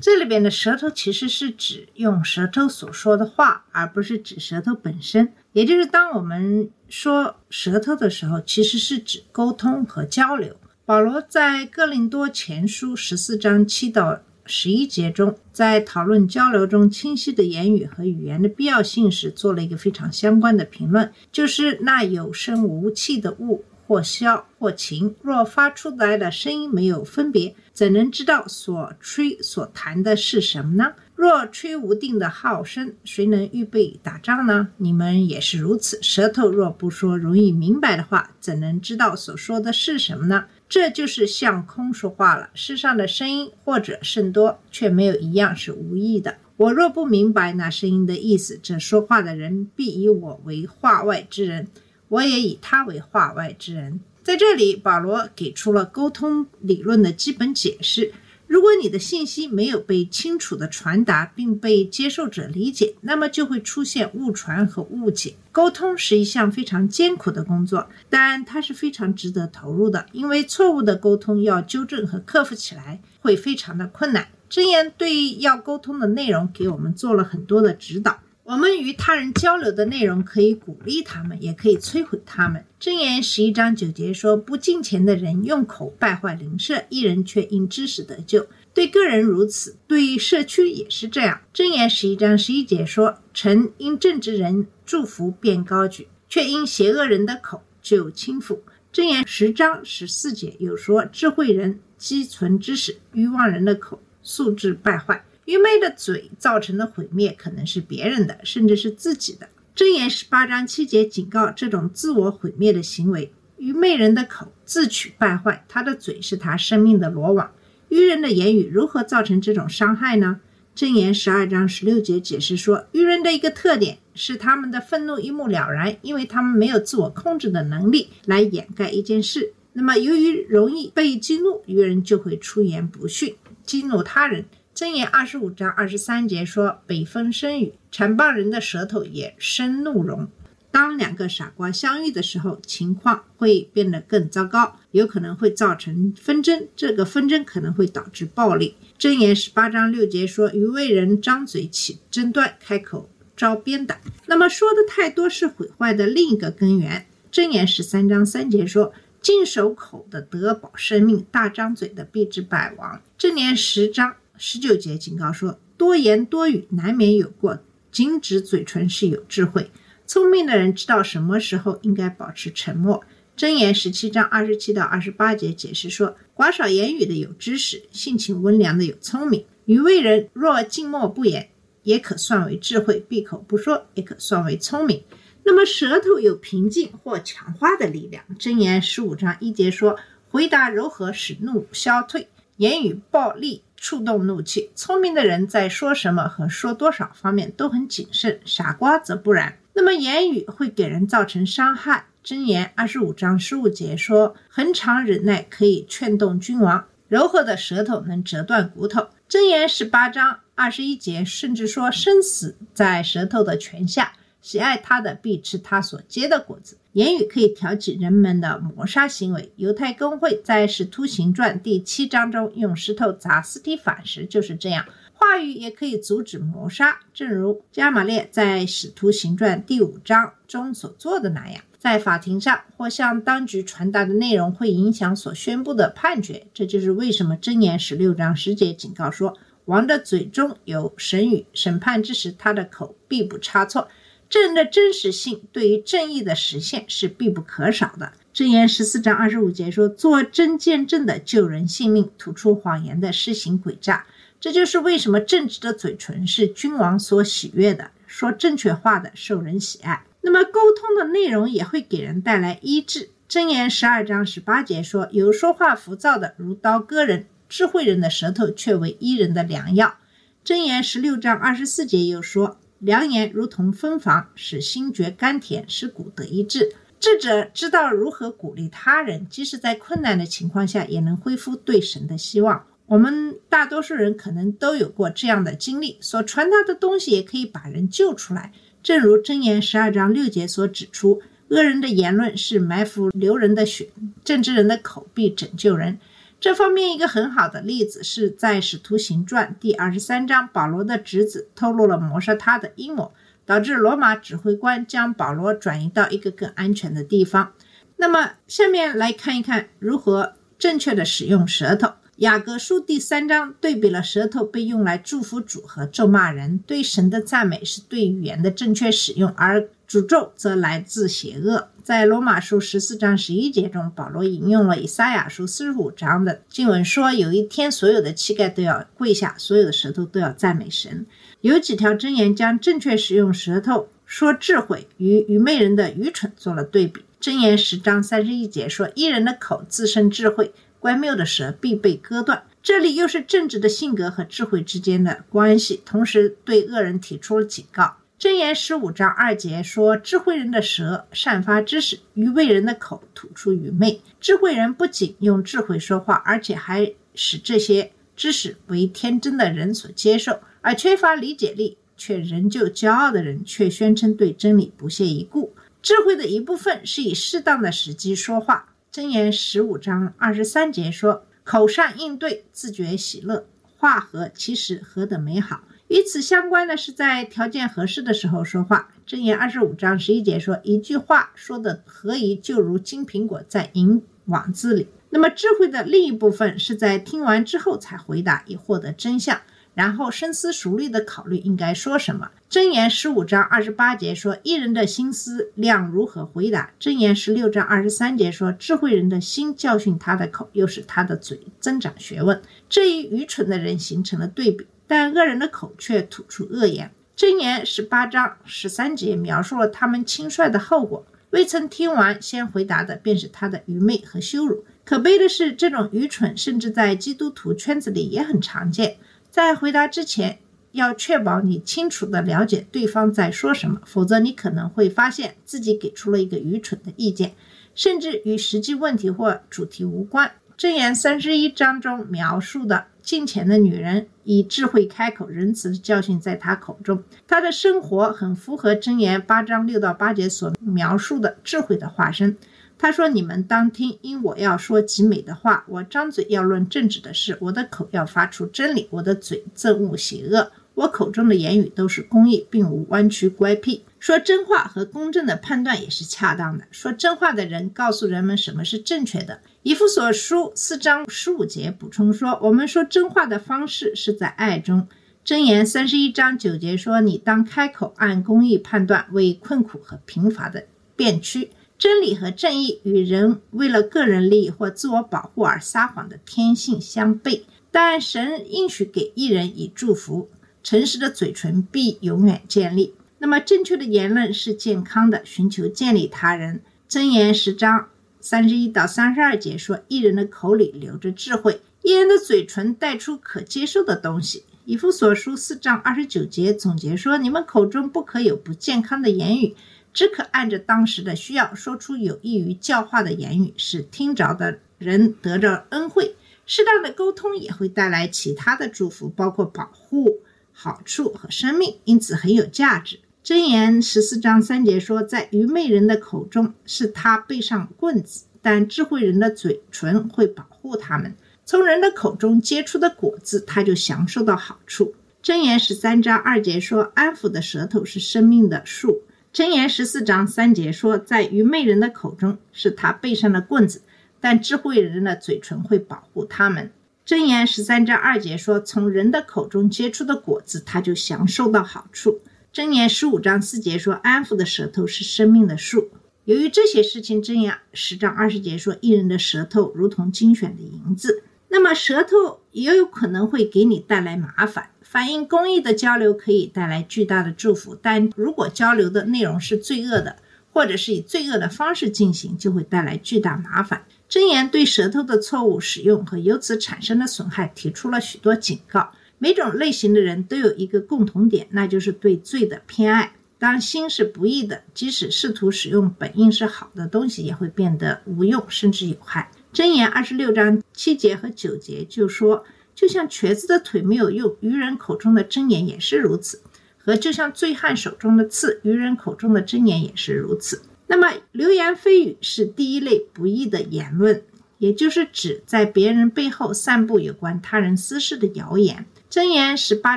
这里边的舌头其实是指用舌头所说的话，而不是指舌头本身。也就是当我们说舌头的时候，其实是指沟通和交流。保罗在哥林多前书十四章七到十一节中，在讨论交流中清晰的言语和语言的必要性时，做了一个非常相关的评论，就是那有声无气的物，或箫或琴，若发出来的声音没有分别，怎能知道所吹所弹的是什么呢？若吹无定的号声，谁能预备打仗呢？你们也是如此。舌头若不说容易明白的话，怎能知道所说的是什么呢？这就是向空说话了。世上的声音或者甚多，却没有一样是无意的。我若不明白那声音的意思，这说话的人必以我为话外之人，我也以他为话外之人。在这里，保罗给出了沟通理论的基本解释。如果你的信息没有被清楚的传达并被接受者理解，那么就会出现误传和误解。沟通是一项非常艰苦的工作，但它是非常值得投入的，因为错误的沟通要纠正和克服起来会非常的困难。箴言对要沟通的内容给我们做了很多的指导。我们与他人交流的内容可以鼓励他们，也可以摧毁他们。箴言十一章九节说：“不敬虔的人用口败坏邻舍，一人却因知识得救。”对个人如此，对社区也是这样。箴言十一章十一节说：“臣因正直人祝福便高举，却因邪恶人的口就轻浮。”箴言十章十四节有说：“智慧人积存知识，愚妄人的口素质败坏。”愚昧的嘴造成的毁灭可能是别人的，甚至是自己的。箴言十八章七节警告这种自我毁灭的行为：愚昧人的口自取败坏，他的嘴是他生命的罗网。愚人的言语如何造成这种伤害呢？箴言十二章十六节解释说，愚人的一个特点是他们的愤怒一目了然，因为他们没有自我控制的能力来掩盖一件事。那么，由于容易被激怒，愚人就会出言不逊，激怒他人。箴言二十五章二十三节说：“北风生雨，谗谤人的舌头也生怒容。”当两个傻瓜相遇的时候，情况会变得更糟糕，有可能会造成纷争。这个纷争可能会导致暴力。箴言十八章六节说：“愚昧人张嘴起争端，开口招鞭打。”那么说的太多是毁坏的另一个根源。箴言十三章三节说：“禁守口的得保生命，大张嘴的必致败亡。”箴言十章。十九节警告说：多言多语难免有过，禁止嘴唇是有智慧。聪明的人知道什么时候应该保持沉默。箴言十七章二十七到二十八节解释说：寡少言语的有知识，性情温良的有聪明。愚昧人若静默不言，也可算为智慧；闭口不说，也可算为聪明。那么舌头有平静或强化的力量。箴言十五章一节说：回答柔和，使怒消退；言语暴力。触动怒气，聪明的人在说什么和说多少方面都很谨慎，傻瓜则不然。那么言语会给人造成伤害。箴言二十五章十五节说：“恒常忍耐可以劝动君王，柔和的舌头能折断骨头。”箴言十八章二十一节甚至说：“生死在舌头的泉下，喜爱他的必吃他所结的果子。”言语可以挑起人们的谋杀行为。犹太公会在《使徒行传》第七章中用石头砸斯提反时就是这样。话语也可以阻止谋杀，正如加马列在《使徒行传》第五章中所做的那样。在法庭上或向当局传达的内容会影响所宣布的判决。这就是为什么箴言十六章十节警告说：“王的嘴中有神语，审判之时，他的口必不差错。”证人的真实性对于正义的实现是必不可少的。箴言十四章二十五节说：“做真见证的救人性命，吐出谎言的施行诡诈。”这就是为什么正直的嘴唇是君王所喜悦的，说正确话的受人喜爱。那么沟通的内容也会给人带来医治。箴言十二章十八节说：“有说话浮躁的，如刀割人；智慧人的舌头却为医人的良药。箴言十六章二十四节又说：“良言如同芬芳，使心觉甘甜，使骨得医治。”智者知道如何鼓励他人，即使在困难的情况下，也能恢复对神的希望。我们大多数人可能都有过这样的经历，所传达的东西也可以把人救出来。正如箴言十二章六节所指出，恶人的言论是埋伏流人的血，正直人的口必拯救人。这方面一个很好的例子是在《使徒行传》第二十三章，保罗的侄子透露了谋杀他的阴谋。导致罗马指挥官将保罗转移到一个更安全的地方。那么，下面来看一看如何正确的使用舌头。雅各书第三章对比了舌头被用来祝福主和咒骂人。对神的赞美是对语言的正确使用，而诅咒则来自邪恶。在罗马书十四章十一节中，保罗引用了以赛亚书四十五章的经文说：“有一天，所有的膝盖都要跪下，所有的舌头都要赞美神。”有几条箴言将正确使用舌头说智慧与愚昧人的愚蠢做了对比。箴言十章三十一节说：“一人的口自生智慧，乖谬的舌必被割断。”这里又是正直的性格和智慧之间的关系，同时对恶人提出了警告。箴言十五章二节说：“智慧人的舌散发知识，愚昧人的口吐出愚昧。智慧人不仅用智慧说话，而且还使这些知识为天真的人所接受。”而缺乏理解力却仍旧骄傲的人，却宣称对真理不屑一顾。智慧的一部分是以适当的时机说话。箴言十五章二十三节说：“口善应对，自觉喜乐，话和其实何等美好。”与此相关的是在条件合适的时候说话。箴言二十五章十一节说：“一句话说的合宜，就如金苹果在银网子里。”那么智慧的另一部分是在听完之后才回答，以获得真相。然后深思熟虑的考虑应该说什么。箴言十五章二十八节说：“一人的心思量如何回答？”箴言十六章二十三节说：“智慧人的心教训他的口，又使他的嘴增长学问。”这与愚蠢的人形成了对比，但恶人的口却吐出恶言。箴言十八章十三节描述了他们轻率的后果：未曾听完先回答的，便是他的愚昧和羞辱。可悲的是，这种愚蠢甚至在基督徒圈子里也很常见。在回答之前，要确保你清楚地了解对方在说什么，否则你可能会发现自己给出了一个愚蠢的意见，甚至与实际问题或主题无关。箴言三十一章中描述的金钱的女人，以智慧开口，仁慈的教训在她口中。她的生活很符合箴言八章六到八节所描述的智慧的化身。他说：“你们当听，因我要说极美的话。我张嘴要论正直的事，我的口要发出真理，我的嘴憎恶邪恶。我口中的言语都是公义，并无弯曲乖僻。说真话和公正的判断也是恰当的。说真话的人告诉人们什么是正确的。以弗所书四章十五节补充说：我们说真话的方式是在爱中。箴言三十一章九节说：你当开口按公义判断，为困苦和贫乏的辩屈。”真理和正义与人为了个人利益或自我保护而撒谎的天性相悖，但神应许给一人以祝福，诚实的嘴唇必永远建立。那么，正确的言论是健康的，寻求建立他人。箴言十章三十一到三十二节说：“一人的口里流着智慧，一人的嘴唇带出可接受的东西。”以弗所书四章二十九节总结说：“你们口中不可有不健康的言语。”只可按着当时的需要说出有益于教化的言语，使听着的人得着恩惠。适当的沟通也会带来其他的祝福，包括保护、好处和生命，因此很有价值。箴言十四章三节说，在愚昧人的口中是他背上棍子，但智慧人的嘴唇会保护他们。从人的口中结出的果子，他就享受到好处。箴言十三章二节说，安抚的舌头是生命的树。箴言十四章三节说，在愚昧人的口中是他背上的棍子，但智慧人的嘴唇会保护他们。箴言十三章二节说，从人的口中结出的果子，他就享受到好处。箴言十五章四节说，安抚的舌头是生命的树。由于这些事情，箴言十章二十节说，一人的舌头如同精选的银子。那么，舌头也有可能会给你带来麻烦。反映公益的交流可以带来巨大的祝福，但如果交流的内容是罪恶的，或者是以罪恶的方式进行，就会带来巨大麻烦。箴言对舌头的错误使用和由此产生的损害提出了许多警告。每种类型的人都有一个共同点，那就是对罪的偏爱。当心是不义的，即使试图使用本应是好的东西，也会变得无用甚至有害。箴言二十六章七节和九节就说，就像瘸子的腿没有用，愚人口中的箴言也是如此；和就像醉汉手中的刺，愚人口中的箴言也是如此。那么，流言蜚语是第一类不义的言论，也就是指在别人背后散布有关他人私事的谣言。箴言十八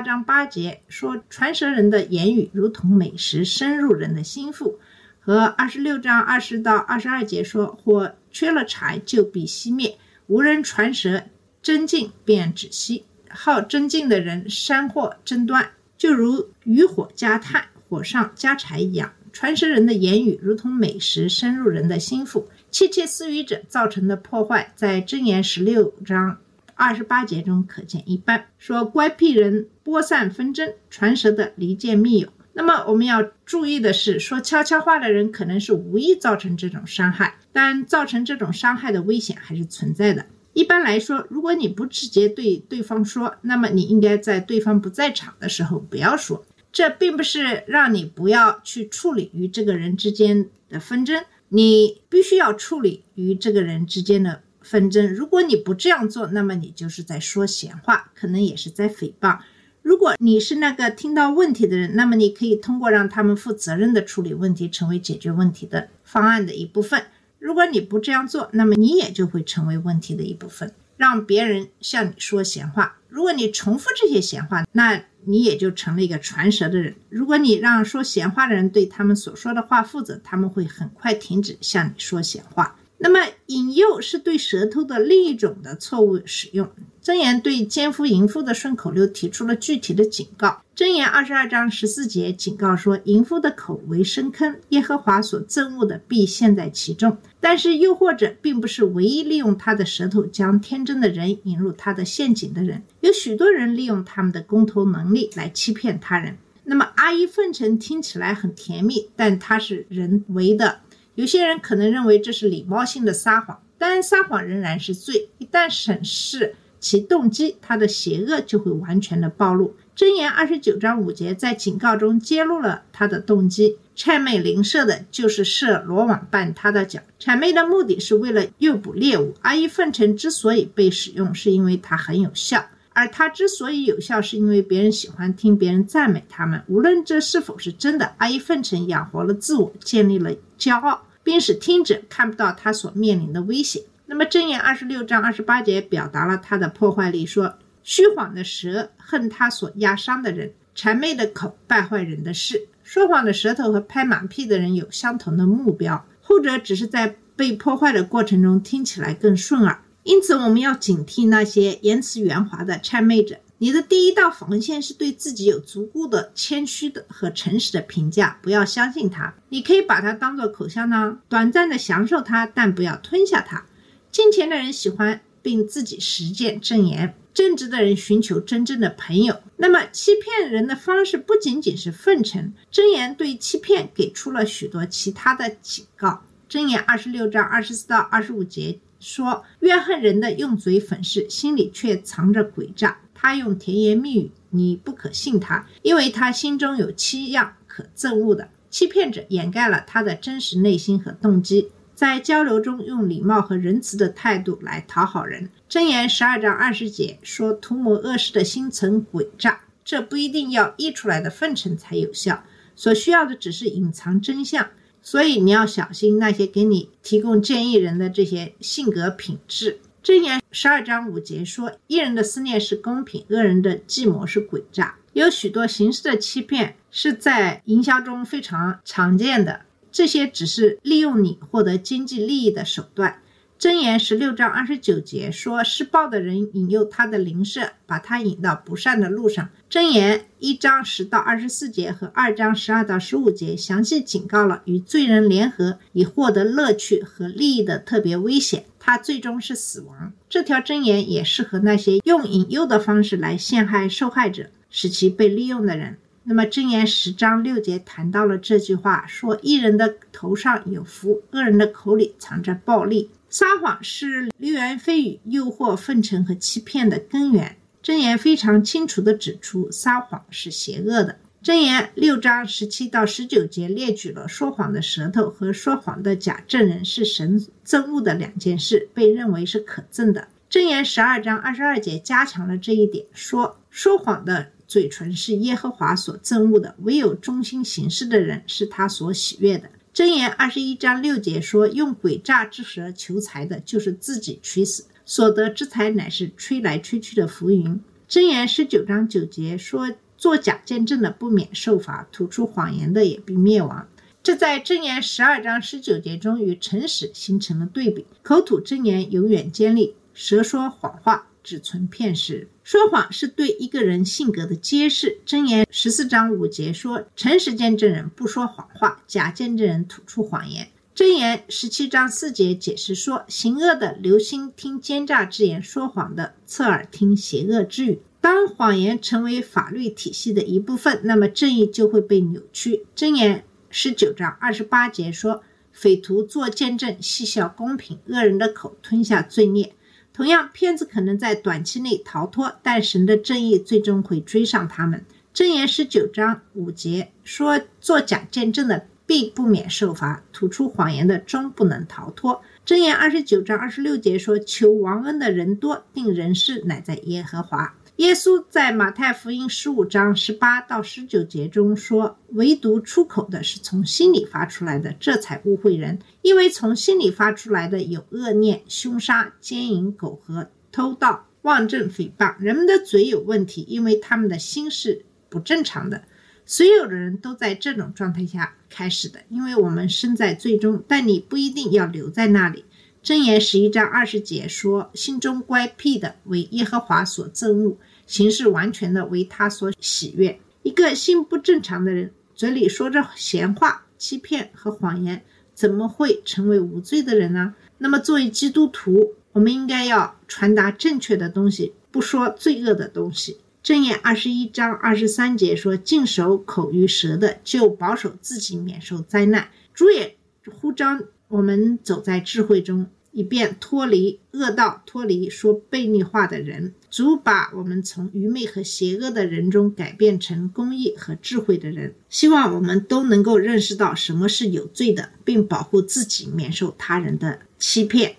章八节说，传舌人的言语如同美食，深入人的心腹。和二十六章二十到二十二节说，火缺了柴就必熄灭，无人传舌，真静便止息。好真静的人山货争端，就如渔火加炭，火上加柴一样。传舌人的言语如同美食，深入人的心腹。窃窃私语者造成的破坏，在箴言十六章。二十八节中可见一斑，说乖僻人播散纷争，传舌的离间密友。那么我们要注意的是，说悄悄话的人可能是无意造成这种伤害，但造成这种伤害的危险还是存在的。一般来说，如果你不直接对对方说，那么你应该在对方不在场的时候不要说。这并不是让你不要去处理与这个人之间的纷争，你必须要处理与这个人之间的。纷争，如果你不这样做，那么你就是在说闲话，可能也是在诽谤。如果你是那个听到问题的人，那么你可以通过让他们负责任的处理问题，成为解决问题的方案的一部分。如果你不这样做，那么你也就会成为问题的一部分，让别人向你说闲话。如果你重复这些闲话，那你也就成了一个传舌的人。如果你让说闲话的人对他们所说的话负责，他们会很快停止向你说闲话。那么，引诱是对舌头的另一种的错误使用。箴言对奸夫淫妇的顺口溜提出了具体的警告。箴言二十二章十四节警告说：“淫妇的口为深坑，耶和华所憎恶的必陷在其中。”但是，诱惑者并不是唯一利用他的舌头将天真的人引入他的陷阱的人。有许多人利用他们的公头能力来欺骗他人。那么，阿谀奉承听起来很甜蜜，但它是人为的。有些人可能认为这是礼貌性的撒谎，但撒谎仍然是罪。一旦审视其动机，他的邪恶就会完全的暴露。箴言二十九章五节在警告中揭露了他的动机。谄媚邻舍的就是设罗网绊他的脚。谄媚的目的是为了诱捕猎物。阿谀奉承之所以被使用，是因为它很有效，而它之所以有效，是因为别人喜欢听别人赞美他们。无论这是否是真的，阿谀奉承养活了自我，建立了骄傲。并使听者看不到他所面临的危险。那么，箴言二十六章二十八节表达了他的破坏力，说：“虚谎的舌恨他所压伤的人，谄媚的口败坏人的事。说谎的舌头和拍马屁的人有相同的目标，后者只是在被破坏的过程中听起来更顺耳。因此，我们要警惕那些言辞圆滑的谄媚者。”你的第一道防线是对自己有足够的谦虚的和诚实的评价，不要相信他。你可以把它当做口香糖，短暂的享受它，但不要吞下它。金钱的人喜欢并自己实践正言，正直的人寻求真正的朋友。那么，欺骗人的方式不仅仅是奉承。真言对欺骗给出了许多其他的警告。真言二十六章二十四到二十五节说：怨恨人的用嘴粉饰，心里却藏着诡诈。他用甜言蜜语，你不可信他，因为他心中有七样可憎恶的。欺骗者掩盖了他的真实内心和动机，在交流中用礼貌和仁慈的态度来讨好人。箴言十二章二十节说：“图谋恶事的心存诡诈。”这不一定要溢出来的奉承才有效，所需要的只是隐藏真相。所以你要小心那些给你提供建议人的这些性格品质。箴言十二章五节说：“一人的思念是公平，恶人的计谋是诡诈。”有许多形式的欺骗是在营销中非常常见的，这些只是利用你获得经济利益的手段。箴言十六章二十九节说：“施暴的人引诱他的邻舍，把他引到不善的路上。”箴言一章十到二十四节和二章十二到十五节详细警告了与罪人联合以获得乐趣和利益的特别危险，他最终是死亡。这条箴言也适合那些用引诱的方式来陷害受害者，使其被利用的人。那么箴言十章六节谈到了这句话，说一人的头上有福，恶人的口里藏着暴力。撒谎是流言蜚语、诱惑、奉承和欺骗的根源。箴言非常清楚地指出，撒谎是邪恶的。箴言六章十七到十九节列举了说谎的舌头和说谎的假证人是神憎恶的两件事，被认为是可憎的。箴言十二章二十二节加强了这一点，说说谎的嘴唇是耶和华所憎恶的，唯有忠心行事的人是他所喜悦的。箴言二十一章六节说，用诡诈之舌求财的，就是自己取死；所得之财乃是吹来吹去的浮云。箴言十九章九节说，作假见证的不免受罚，吐出谎言的也必灭亡。这在箴言十二章十九节中与诚实形成了对比。口吐真言永远尖利，舌说谎话只存片时。说谎是对一个人性格的揭示。箴言十四章五节说：“诚实见证人不说谎话，假见证人吐出谎言。”箴言十七章四节解释说：“行恶的留心听奸诈之言，说谎的侧耳听邪恶之语。”当谎言成为法律体系的一部分，那么正义就会被扭曲。箴言十九章二十八节说：“匪徒作见证，戏笑公平；恶人的口吞下罪孽。”同样，骗子可能在短期内逃脱，但神的正义最终会追上他们。箴言十九章五节说：“作假见证的必不免受罚，吐出谎言的终不能逃脱。”箴言二十九章二十六节说：“求王恩的人多，定人事乃在耶和华。”耶稣在马太福音十五章十八到十九节中说：“唯独出口的是从心里发出来的，这才误会人。因为从心里发出来的有恶念、凶杀、奸淫、苟合、偷盗、妄证、诽谤。人们的嘴有问题，因为他们的心是不正常的。所有的人都在这种状态下开始的，因为我们身在最终，但你不一定要留在那里。”箴言十一章二十节说：“心中乖僻的为耶和华所憎恶，行事完全的为他所喜悦。”一个心不正常的人，嘴里说着闲话、欺骗和谎言，怎么会成为无罪的人呢？那么，作为基督徒，我们应该要传达正确的东西，不说罪恶的东西。箴言二十一章二十三节说：“净守口与舌的，就保守自己免受灾难。”主也呼召我们走在智慧中。以便脱离恶道，脱离说悖逆话的人，主把我们从愚昧和邪恶的人中改变成公义和智慧的人。希望我们都能够认识到什么是有罪的，并保护自己免受他人的欺骗。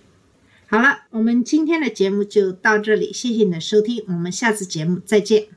好了，我们今天的节目就到这里，谢谢你的收听，我们下次节目再见。